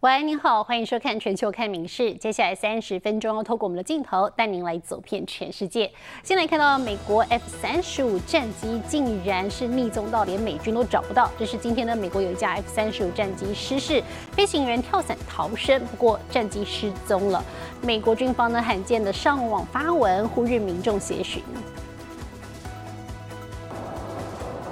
喂，您好，欢迎收看《全球看名事》。接下来三十分钟要透过我们的镜头带您来走遍全世界。先来看到美国 F 三十五战机竟然是密踪到连美军都找不到。这是今天呢，美国有一架 F 三十五战机失事，飞行员跳伞逃生，不过战机失踪了。美国军方呢罕见的上网发文呼吁民众协寻。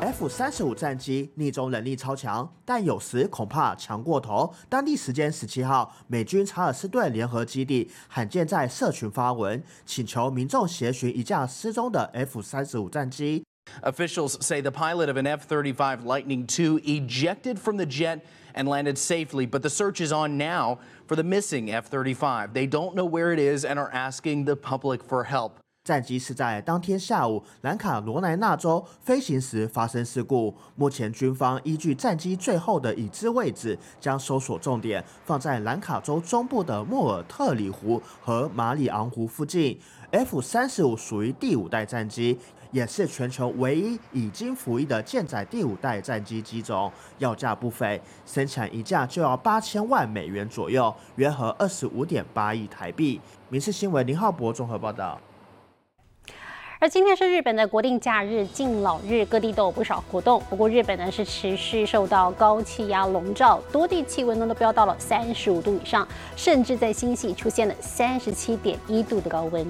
F 三十五战机逆中能力超强，但有时恐怕强过头。当地时间十七号，美军查尔斯顿联合基地罕见在社群发文，请求民众协寻一架失踪的 F 三十五战机。Officials say the pilot of an F 35 Lightning II ejected from the jet and landed safely, but the search is on now for the missing F 35. They don't know where it is and are asking the public for help. 战机是在当天下午南卡罗来纳州飞行时发生事故。目前军方依据战机最后的已知位置，将搜索重点放在南卡州中部的莫尔特里湖和马里昂湖附近。F 三十五属于第五代战机，也是全球唯一已经服役的舰载第五代战机机种，要价不菲，生产一架就要八千万美元左右，约合二十五点八亿台币。民事新闻林浩博综合报道。而今天是日本的国定假日敬老日，各地都有不少活动。不过日本呢是持续受到高气压笼罩，多地气温呢都飙到了三十五度以上，甚至在新系出现了三十七点一度的高温。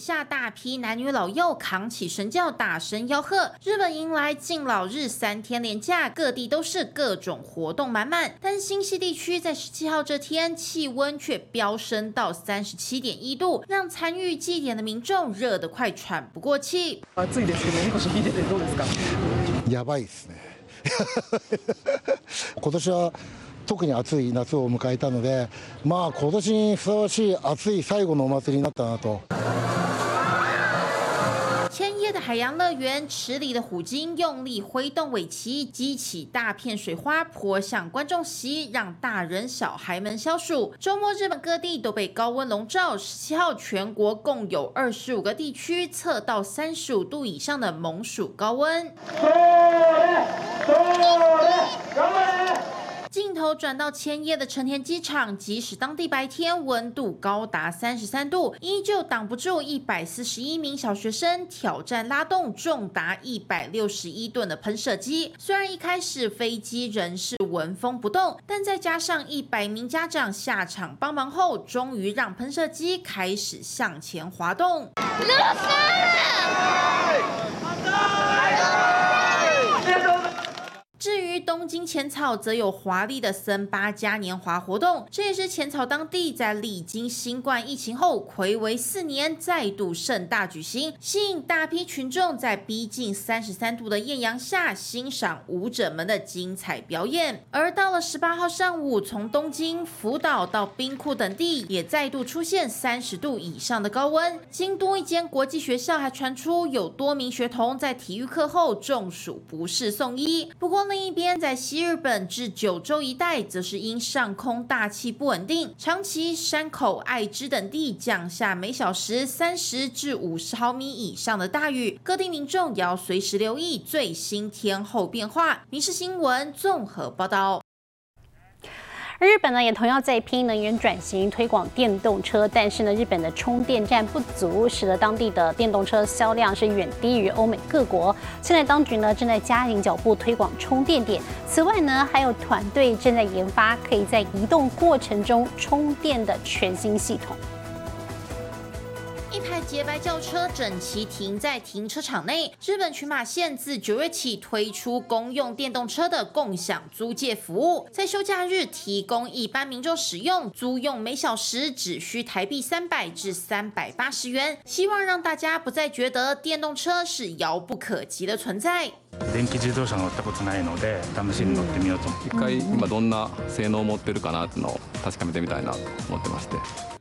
下大批男女老幼扛起神教，大声吆喝。日本迎来敬老日三天连假，各地都是各种活动满满。但新西地区在十七号这天，气温却飙升到三十七点一度，让参与祭典的民众热得快喘不过气。暑いですけど、みこし引いててどうですか？やばいですね。今年は特に暑い夏を迎えたので、まあ今年にふさわしい暑い最後のお祭りになったなと。 海洋乐园，池里的虎鲸用力挥动尾鳍，激起大片水花泼向观众席，让大人小孩们消暑。周末，日本各地都被高温笼罩。十七号，全国共有二十五个地区测到三十五度以上的猛暑高温。镜头转到千叶的成田机场，即使当地白天温度高达三十三度，依旧挡不住一百四十一名小学生挑战拉动重达一百六十一吨的喷射机。虽然一开始飞机仍是纹风不动，但再加上一百名家长下场帮忙后，终于让喷射机开始向前滑动。至于东京浅草，则有华丽的森巴嘉年华活动，这也是浅草当地在历经新冠疫情后，暌违四年再度盛大举行，吸引大批群众在逼近三十三度的艳阳下欣赏舞者们的精彩表演。而到了十八号上午，从东京、福岛到兵库等地，也再度出现三十度以上的高温。京都一间国际学校还传出有多名学童在体育课后中暑不适送医，不过。另一边，在西日本至九州一带，则是因上空大气不稳定，长崎、山口、爱知等地降下每小时三十至五十毫米以上的大雨，各地民众也要随时留意最新天候变化。民事新闻综合报道。日本呢，也同样在拼能源转型，推广电动车。但是呢，日本的充电站不足，使得当地的电动车销量是远低于欧美各国。现在当局呢，正在加紧脚步推广充电点。此外呢，还有团队正在研发可以在移动过程中充电的全新系统。洁白轿车整齐停在停车场内。日本群马县自九月起推出公用电动车的共享租借服务，在休假日提供一般民众使用，租用每小时只需台币三百至三百八十元，希望让大家不再觉得电动车是遥不可及的存在。電気自動車乗ったことないので試しに乗ってみようと一回今どんな性能を持ってるかなっていうのを確かめてみたいなと思ってまして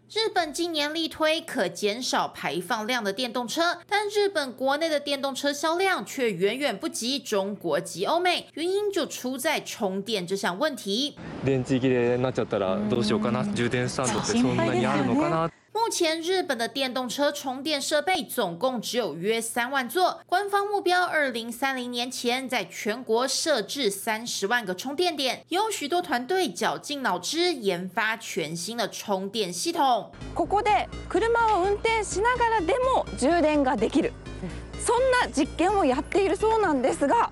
日本今年力推可减少排放量的电动车，但日本国内的电动车销量却远远不及中国及欧美，原因就出在充电这项问题。電池切れになっちゃったらどうしようかな充電スタンドってそんなにあるのかな 目前日本的电动车充电设备总共只有约三万座，官方目标二零三零年前在全国设置三十万个充电点，有许多团队绞尽脑汁研发全新的充电系统。ここで車を運転しながらでも充電ができるそんな実験をやっているそうなんですが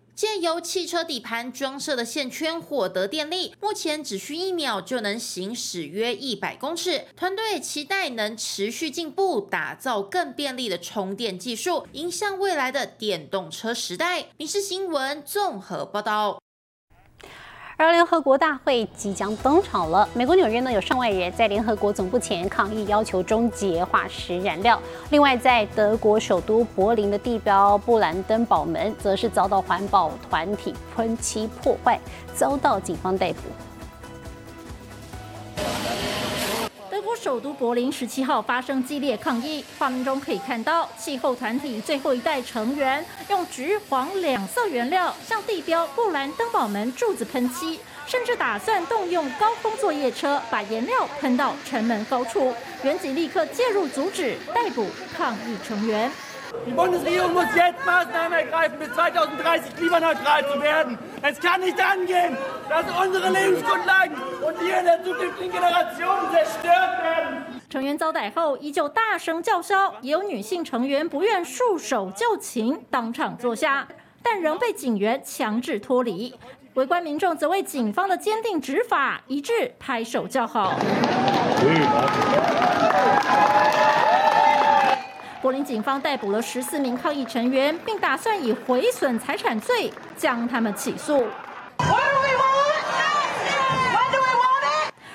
借由汽车底盘装设的线圈获得电力，目前只需一秒就能行驶约一百公尺。团队期待能持续进步，打造更便利的充电技术，迎向未来的电动车时代。民事新闻综合报道。而联合国大会即将登场了，美国纽约呢有上万人在联合国总部前抗议，要求终结化石燃料。另外，在德国首都柏林的地标布兰登堡门，则是遭到环保团体喷漆破坏，遭到警方逮捕。首都柏林十七号发生激烈抗议，画面中可以看到气候团体最后一代成员用橘黄两色原料向地标布兰登堡门柱子喷漆，甚至打算动用高空作业车把颜料喷到城门高处。原警立刻介入阻止，逮捕抗议成员。Und die der zukünftigen Generation zerstört werden. 成员遭逮后依旧大声叫嚣，也有女性成员不愿束手就擒，当场坐下，但仍被警员强制脱离。围观民众则为警方的坚定执法一致拍手叫好。柏林警方逮捕了十四名抗议成员，并打算以毁损财产罪将他们起诉。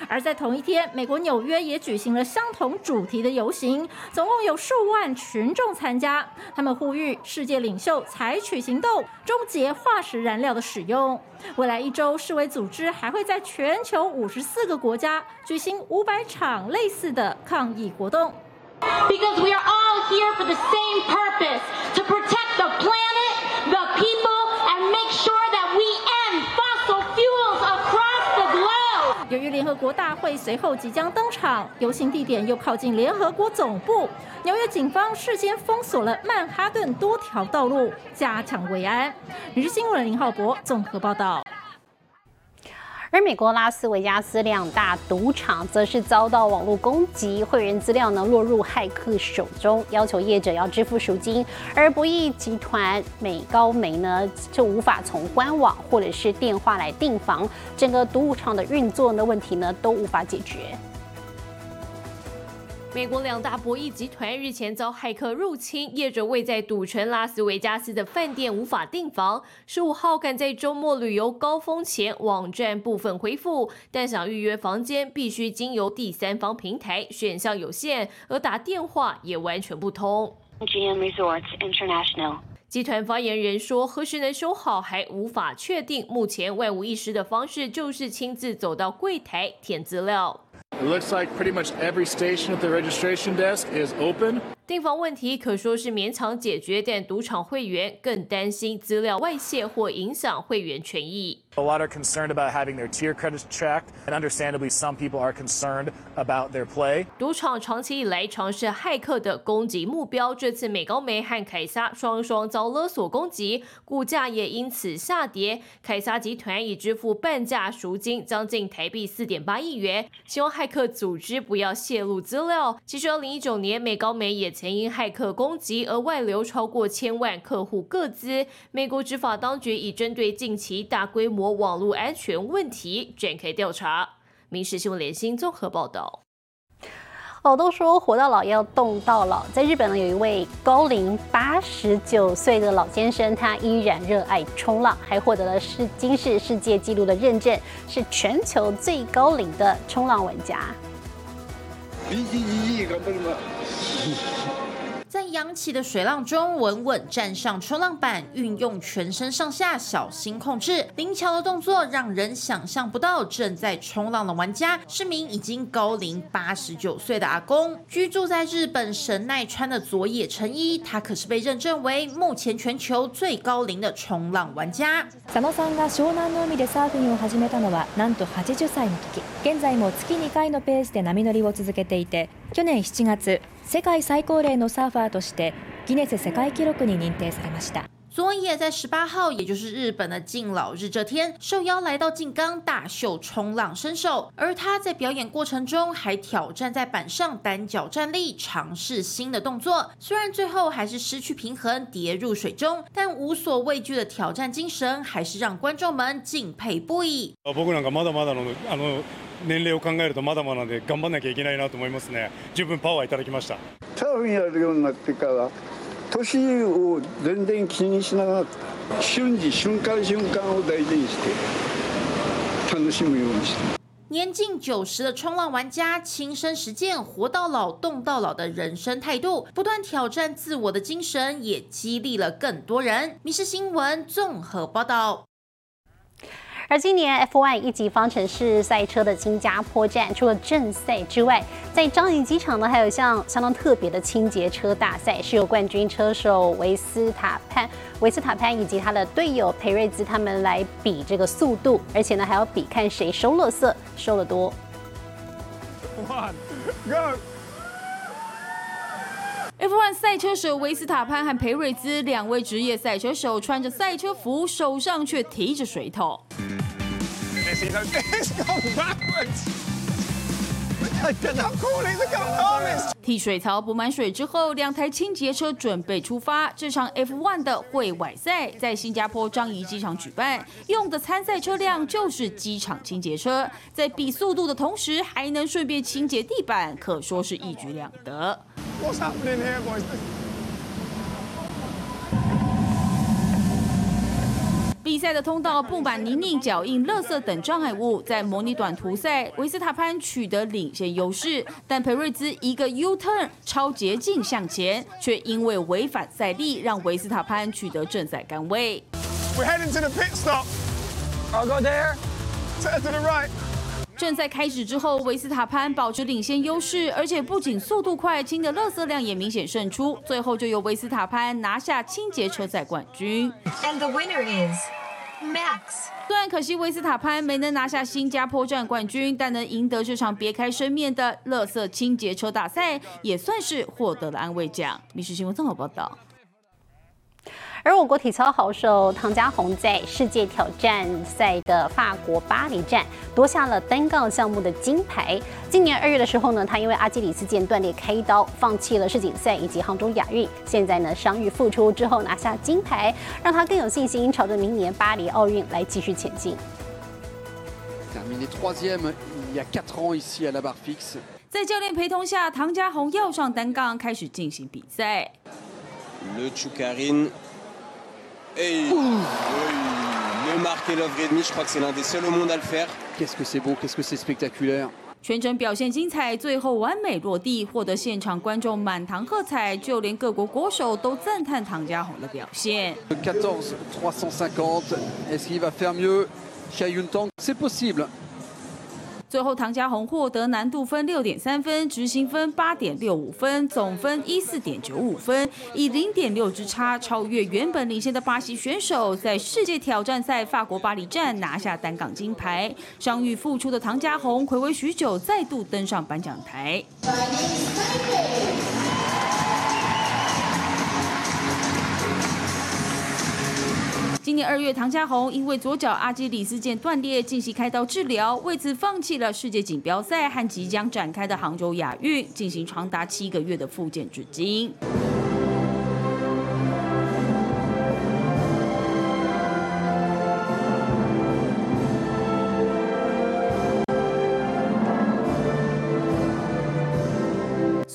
而在同一天，美国纽约也举行了相同主题的游行，总共有数万群众参加。他们呼吁世界领袖采取行动，终结化石燃料的使用。未来一周，世卫组织还会在全球五十四个国家举行五百场类似的抗议活动。Because we are all here for the same purpose to protect the planet, the people, and make sure that we end fossil fuels across the globe. 由于联合国大会随后即将登场，游行地点又靠近联合国总部，纽约警方事先封锁了曼哈顿多条道路，加强维安。你是新闻林浩博综合报道。而美国拉斯维加斯两大赌场则是遭到网络攻击，会员资料呢落入骇客手中，要求业者要支付赎金，而博弈集团美高梅呢就无法从官网或者是电话来订房，整个赌场的运作呢问题呢都无法解决。美国两大博弈集团日前遭骇客入侵，业者未在赌城拉斯维加斯的饭店无法订房。十五号赶在周末旅游高峰前，网站部分恢复，但想预约房间必须经由第三方平台，选项有限，而打电话也完全不通。GM Resorts International。集团发言人说，何时能修好还无法确定。目前万无一失的方式就是亲自走到柜台填资料。It looks like pretty much every station at the registration desk is open. 订房问题可说是勉强解决，但赌场会员更担心资料外泄或影响会员权益。A lot are concerned about having their tier credits tracked, and understandably, some people are concerned about their play. 赌场长期以来尝试骇客的攻击目标，这次美高梅和凯撒双双遭勒索攻击，股价也因此下跌。凯撒集团已支付半价赎金，将近台币四点八亿元，希望骇客组织不要泄露资料。其实，二零一九年美高梅也曾因骇客攻击而外流超过千万客户个资。美国执法当局已针对近期大规模网络安全问题展开调查。民事新闻联新综合报道。哦，都说活到老要动到老。在日本呢，有一位高龄八十九岁的老先生，他依然热爱冲浪，还获得了世金世世界纪录的认证，是全球最高龄的冲浪玩家。在 湾扬起的水浪中，稳稳站上冲浪板，运用全身上下小心控制，灵巧的动作让人想象不到。正在冲浪的玩家是名已经高龄八十九岁的阿公，居住在日本神奈川的佐野诚一，他可是被认证为目前全球最高龄的冲浪玩家。佐野さんが湘南の海でサーフィンを始めたのはなんと80歳の時現在も月2回のペースで波乗りを続けていて去年7月 世界最高齢のサーファーとしてギネス世界記録に認定されました佐野在十八号，也就是日本的敬老日这天，受邀来到静冈大秀冲浪身手。而他在表演过程中还挑战在板上单脚站立，尝试新的动作。虽然最后还是失去平衡，跌入水中，但无所畏惧的挑战精神还是让观众们敬佩不已。僕なんかまだまだのあの 年齢を考えるとまだまだで頑張んなきゃいけないなと思いますね。十分パワーいただきました。サーフィンやるようになってから年を全然気にしながら瞬時瞬間瞬間を大事にして楽しむようにして年近九十的冲浪玩家，亲身实践“活到老，动到老”的人生态度，不断挑战自我的精神，也激励了更多人。《民事新闻》综合报道。 而今年 F1 一级方程式赛车的新加坡站，除了正赛之外，在樟宜机场呢，还有像相当特别的清洁车大赛，是由冠军车手维斯塔潘、维斯塔潘以及他的队友裴瑞兹他们来比这个速度，而且呢还要比看谁收垃圾收得多。One, go. F1 赛车手维斯塔潘和裴瑞兹两位职业赛车手穿着赛车服，手上却提着水桶。替水槽补满水之后，两台清洁车准备出发。这场 F1 的会外赛在新加坡樟宜机场举办，用的参赛车辆就是机场清洁车，在比速度的同时，还能顺便清洁地板，可说是一举两得。What's happening here, boys? 比赛的通道布满泥泞、脚印、垃圾等障碍物，在模拟短途赛，维斯塔潘取得领先优势，但裴瑞兹一个 U turn 超捷径向前，却因为违反赛例，让维斯塔潘取得正赛杆位。We're heading to the pit stop. I'll go there. Turn to the right. 正赛开始之后，维斯塔潘保持领先优势，而且不仅速度快，清的垃圾量也明显胜出。最后就由维斯塔潘拿下清洁车赛冠军。And the winner is Max. 虽然可惜维斯塔潘没能拿下新加坡站冠军，但能赢得这场别开生面的乐色清洁车大赛，也算是获得了安慰奖。《历史新闻》综合报道。而我国体操好手唐家红在世界挑战赛的法国巴黎站夺下了单杠项目的金牌。今年二月的时候呢，他因为阿基里斯腱断裂开刀，放弃了世锦赛以及杭州亚运。现在呢，伤愈复出之后拿下金牌，让他更有信心朝着明年巴黎奥运来继续前进。Terminé troisième il y a 4 ans ici à la barre fixe. 在教练陪同下，唐家红要上单杠，开始进行比赛。Le Choukarine. Et le marque et l'œuvre et demi, je crois que c'est l'un des seuls au monde à le faire. Qu'est-ce que c'est beau, qu'est-ce que c'est spectaculaire. 全程表现精彩，最后完美落地，获得现场观众满堂喝彩，就连各国国手都赞叹唐家红的表现。 14, 350. Est-ce qu'il va faire mieux Tang C'est possible. 最后，唐家红获得难度分六点三分，执行分八点六五分，总分一四点九五分，以零点六之差超越原本领先的巴西选手，在世界挑战赛法国巴黎站拿下单杠金牌。伤愈复出的唐家红，回味许久再度登上颁奖台。年二月，唐家红因为左脚阿基里斯腱断裂进行开刀治疗，为此放弃了世界锦标赛和即将展开的杭州亚运，进行长达七个月的复健至今。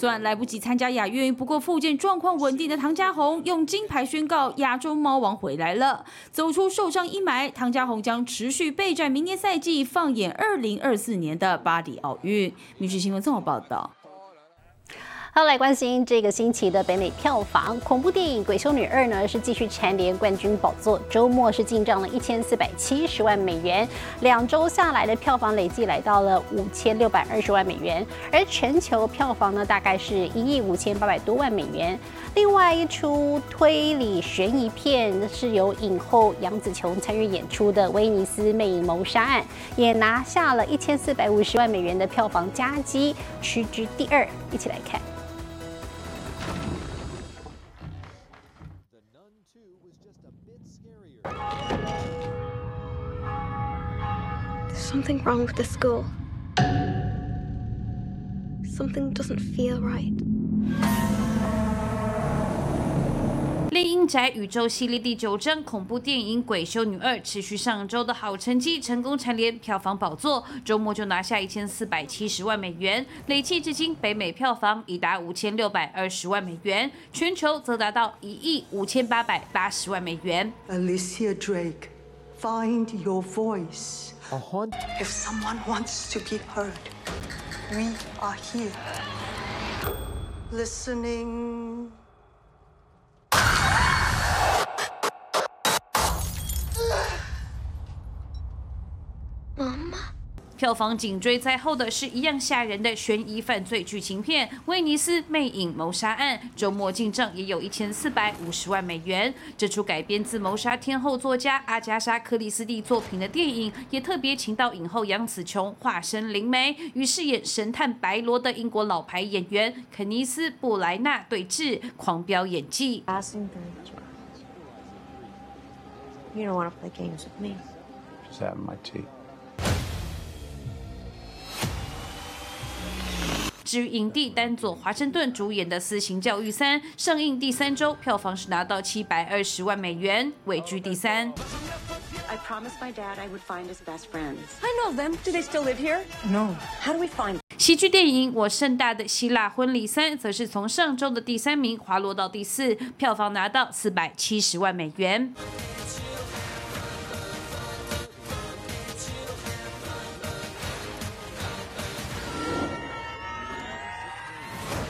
虽然来不及参加亚运，不过复健状况稳定的唐家红用金牌宣告亚洲猫王回来了，走出受伤阴霾。唐家红将持续备战明年赛季，放眼二零二四年的巴黎奥运。《民事新闻》综合报道。好，来关心这个星期的北美票房。恐怖电影《鬼修女二》呢是继续蝉联冠军宝座，周末是进账了一千四百七十万美元，两周下来的票房累计来到了五千六百二十万美元，而全球票房呢大概是一亿五千八百多万美元。另外一出推理悬疑片是由影后杨紫琼参与演出的《威尼斯魅影谋杀案》，也拿下了一千四百五十万美元的票房佳绩，屈居第二。一起来看。The Nun 2 was just a bit scarier. There's something wrong with the school. Something doesn't feel right. 猎鹰宅宇宙系列第九章恐怖电影《鬼修女二》持续上周的好成绩，成功蝉联票房宝座，周末就拿下一千四百七十万美元，累计至今北美票房已达五千六百二十万美元，全球则达到一亿五千八百八十万美元。Alicia Drake, find your voice. If someone wants to be heard, we are here. Listening. 票房紧追在后的是一样吓人的悬疑犯罪剧情片《威尼斯魅影谋杀案》，周末进账也有一千四百五十万美元。这出改编自谋杀天后作家阿加莎·克里斯蒂作品的电影，也特别请到影后杨紫琼化身灵媒，与饰演神探白罗的英国老牌演员肯尼斯·布莱纳对峙，狂飙演技。You don't want to play games with me. Just have my tea. 至于影帝丹佐华盛顿主演的《私刑教育三》上映第三周，票房是拿到七百二十万美元，位居第三。I promised my dad I would find his best friends. I know them. Do they still live here? No. How do we find 喜剧电影《我盛大的希腊婚礼三》则是从上周的第三名滑落到第四，票房拿到四百七十万美元。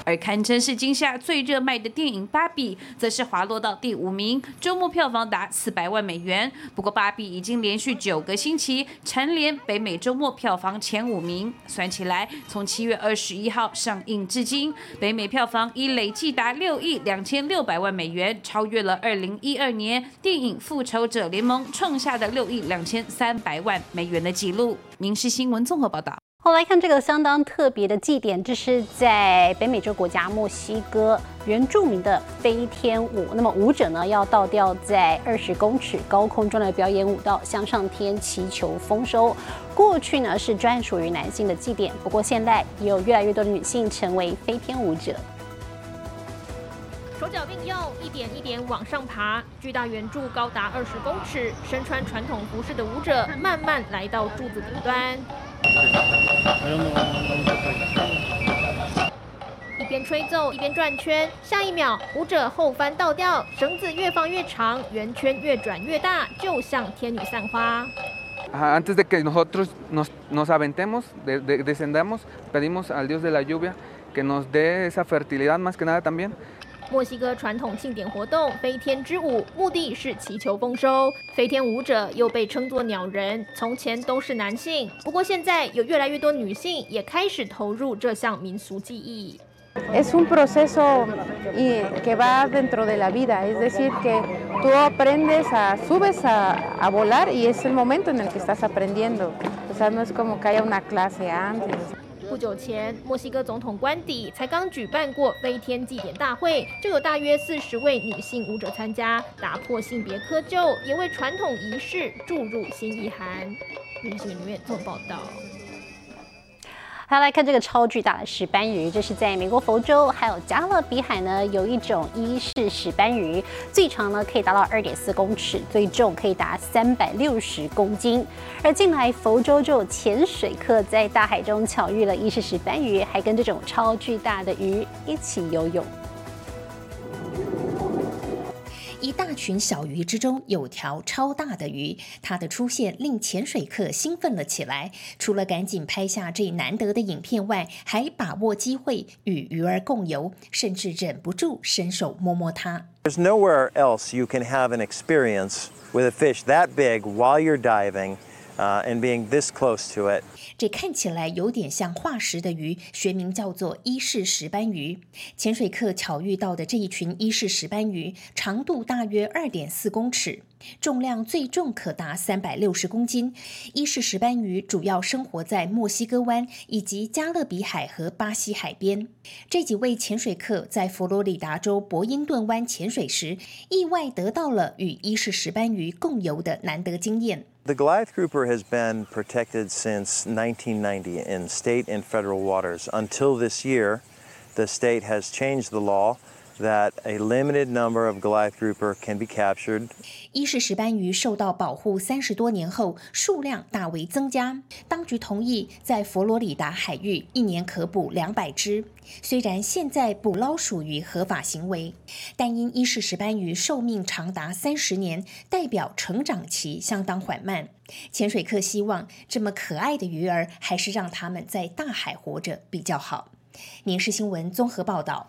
而堪称是今夏最热卖的电影《芭比》，则是滑落到第五名，周末票房达四百万美元。不过，《芭比》已经连续九个星期蝉联北美周末票房前五名。算起来，从七月二十一号上映至今，北美票房已累计达六亿两千六百万美元，超越了二零一二年电影《复仇者联盟》创下的六亿两千三百万美元的纪录。民事新闻综合报道。好，来看这个相当特别的祭典，这是在北美洲国家墨西哥原住民的飞天舞。那么舞者呢要倒吊在二十公尺高空中来表演舞蹈，向上天祈求丰收。过去呢是专属于男性的祭典，不过现在也有越来越多的女性成为飞天舞者。手脚并用，一点一点往上爬。巨大圆柱高达二十公尺，身穿传统服饰的舞者慢慢来到柱子顶端。一边吹奏一边转圈，下一秒舞者后翻倒吊，绳子越放越长，圆圈越转越大，就像天女散花。 Antes de que nosotros nos, nos aventemos, de, de, descendamos, pedimos al Dios de la lluvia que nos dé esa fertilidad más que nada también. 墨西哥传统庆典活动飞天之舞，目的是祈求丰收。飞天舞者又被称作鸟人，从前都是男性，不过现在有越来越多女性也开始投入这项民俗技艺。不久前，墨西哥总统官邸才刚举办过飞天祭典大会，就有大约四十位女性舞者参加，打破性别窠臼，也为传统仪式注入新意涵。民事里面做报道。好，来看这个超巨大的石斑鱼，这是在美国佛州还有加勒比海呢，有一种伊氏石斑鱼，最长呢可以达到二点四公尺，最重可以达三百六十公斤。而近来佛州就有潜水客在大海中巧遇了伊氏石斑鱼，还跟这种超巨大的鱼一起游泳。一大群小鱼之中有条超大的鱼，它的出现令潜水客兴奋了起来。除了赶紧拍下这难得的影片外，还把握机会与鱼儿共游，甚至忍不住伸手摸摸它。There's nowhere else you can have an experience with a fish that big while you're diving and being this close to it. 这看起来有点像化石的鱼，学名叫做伊氏石斑鱼。潜水客巧遇到的这一群伊氏石斑鱼，长度大约二点四公尺，重量最重可达三百六十公斤。伊氏石斑鱼主要生活在墨西哥湾以及加勒比海和巴西海边。这几位潜水客在佛罗里达州伯因顿湾潜水时，意外得到了与伊氏石斑鱼共游的难得经验。The Goliath grouper has been protected since 1990 in state and federal waters. Until this year, the state has changed the law that a limited number of Goliath grouper can be captured. 伊氏石斑鱼受到保护三十多年后，数量大为增加。当局同意在佛罗里达海域一年可捕两百只。虽然现在捕捞属于合法行为，但因伊氏石斑鱼寿命长达三十年，代表成长期相当缓慢。潜水客希望这么可爱的鱼儿，还是让它们在大海活着比较好。民视新闻综合报道。